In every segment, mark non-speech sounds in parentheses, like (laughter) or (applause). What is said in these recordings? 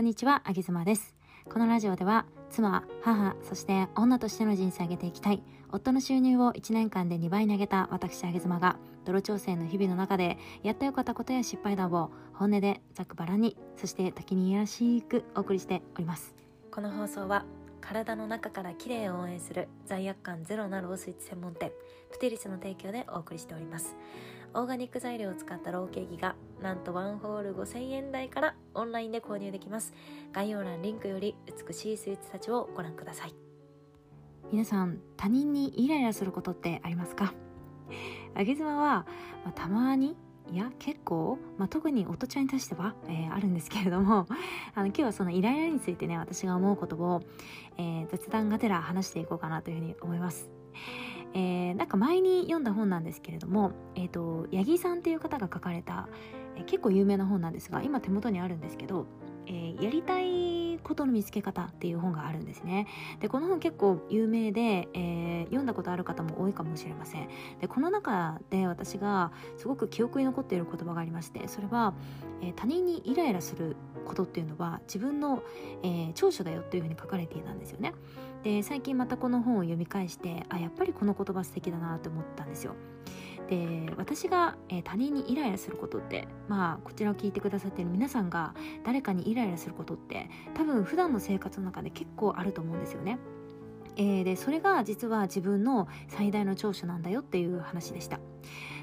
こんにちは、あげずまです。このラジオでは、妻、母、そして女としての人生を上げていきたい、夫の収入を1年間で2倍に上げた私、あげずまが、泥調整の日々の中で、やったよかったことや失敗談を本音でざくばらに、そして時にいやらしくお送りしております。この放送は、体の中から綺麗を応援する罪悪感ゼロなロースイーツ専門店プティリスの提供でお送りしておりますオーガニック材料を使ったローケーキがなんとワンホール5000円台からオンラインで購入できます。概要欄リンクより美しいスイーツたちをご覧ください。皆さん他人にイライラすることってありますか？あげ妻は、まあ、たまにいや結構、まあ、特に音ちゃんに対しては、えーあるんですけれども (laughs) あの今日はそのイライラについてね私が思うことを、えー雑談がてら話していこうかなというふうに思います。えーなんか前に読んだ本なんですけれども、えー、と八木さんっていう方が書かれた、えー結構有名な本なんですが今手元にあるんですけど、えーやりたいことの見つけ方っていう本があるんですね。でこの本結構有名で、えー読んだことある方も多いかもしれません。でこの中で私がすごく記憶に残っている言葉がありましてそれは、えー他人にイライラすることっていうのは自分の、えー長所だよというふうに書かれていたんですよね。で最近またこの本を読み返してあやっぱりこの言葉素敵だなと思ったんですよ。で私が、えー他人にイライラすることってまあこちらを聞いてくださっている皆さんが誰かにイライラすることって多分普段の生活の中で結構あると思うんですよね。えーでそれが実は自分の最大の長所なんだよっていう話でした。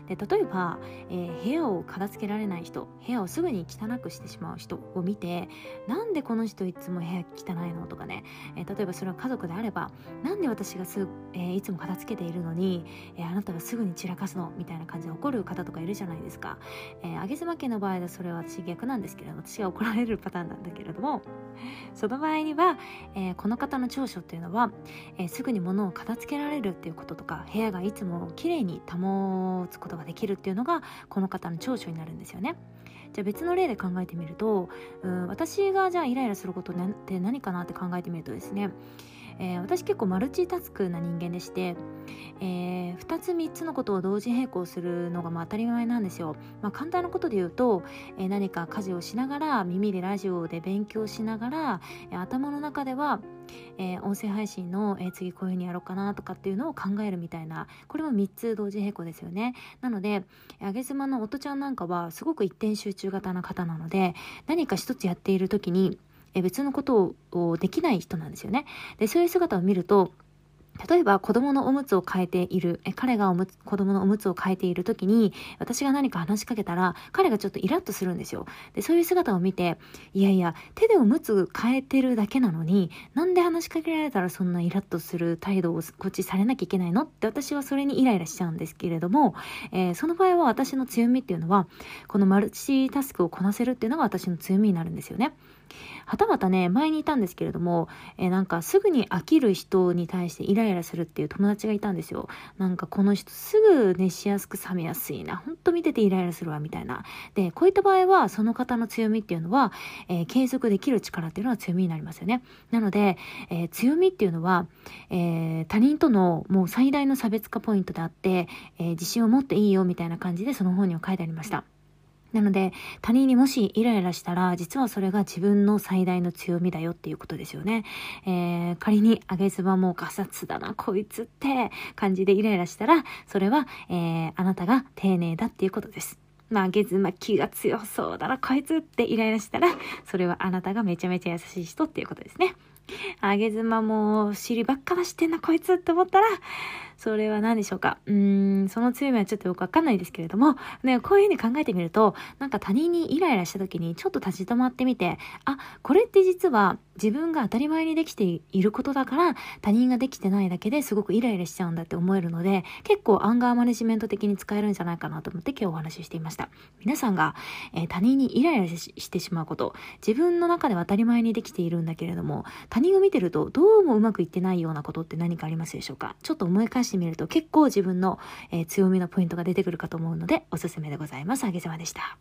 で例えば、えー部屋を片付けられない人部屋をすぐに汚くしてしまう人を見てなんでこの人いつも部屋汚いのとかね、えー例えばそれは家族であればなんで私がす、えーいつも片付けているのに、えあなたがすぐに散らかすの？みたいな感じで怒る方とかいるじゃないですか。えー、上妻家の場合はそれは私逆なんですけれど私が怒られるパターンなんだけれどもその場合には、えこの方の長所っていうのは、えすぐに物を片付けられるっていうこととか部屋がいつもきれいに保つことができるっていうのがこの方の長所になるんですよね。じゃあ別の例で考えてみるとうん私がじゃあイライラすることって何かなって考えてみるとですね、えー私結構マルチタスクな人間でして、え2つ3つのことを同時並行するのがまあ当たり前なんですよ。まあ、簡単なことで言うと、えー何か家事をしながら耳でラジオで勉強しながら、え頭の中では、えー音声配信の、えー次こういうふうにやろうかなとかっていうのを考えるみたいなこれも3つ同時並行ですよね。なのであげ妻の音ちゃんなんかはすごく一点集中型な方なので何か一つやっている時にえ別のことをできない人なんですよね。でそういう姿を見ると例えば子供のおむつを変えている、え彼がおむつ子供のおむつを変えている時に私が何か話しかけたら彼がちょっとイラッとするんですよ。で、そういう姿を見て、いやいや、手でおむつ変えてるだけなのに、なんで話しかけられたらそんなイラッとする態度をこっちされなきゃいけないの？って私はそれにイライラしちゃうんですけれども、えーその場合は私の強みっていうのは、このマルチタスクをこなせるっていうのが私の強みになるんですよね。はたまたね、前にいたんですけれども、えーなんかすぐに飽きる人に対してイライラするっていう友達がいたんですよ。なんかこの人すぐ熱しやすく冷めやすいな。ほんと見ててイライラするわ、みたいな。で、こういった場合は、その方の強みっていうのは、えー継続できる力っていうのは強みになりますよね。なので、えー強みっていうのは、えー他人とのもう最大の差別化ポイントであって、えー自信を持っていいよ、みたいな感じでその本には書いてありました。なので、他人にもしイライラしたら、実はそれが自分の最大の強みだよっていうことですよね。えー仮にあげずばもうガサツだな、こいつって感じでイライラしたら、それは、えーあなたが丁寧だっていうことです。まあ、あげずま気が強そうだな、こいつってイライラしたら、それはあなたがめちゃめちゃ優しい人っていうことですね。あげずまも尻ばっか出してんな、こいつって思ったら、それは何でしょうか？うーん、その強みはちょっとよくわかんないですけれども、ね、こういうふうに考えてみると、なんか他人にイライラした時にちょっと立ち止まってみて、あ、これって実は自分が当たり前にできていることだから、他人ができてないだけですごくイライラしちゃうんだって思えるので、結構アンガーマネジメント的に使えるんじゃないかなと思って今日お話ししていました。皆さんが、えー他人にイライラしてしまうこと、自分の中では当たり前にできているんだけれども、他人を見てるとどうもうまくいってないようなことって何かありますでしょうか？ちょっと思い返してみると結構自分の、えー強みのポイントが出てくるかと思うのでおすすめでございます。あげざまでした。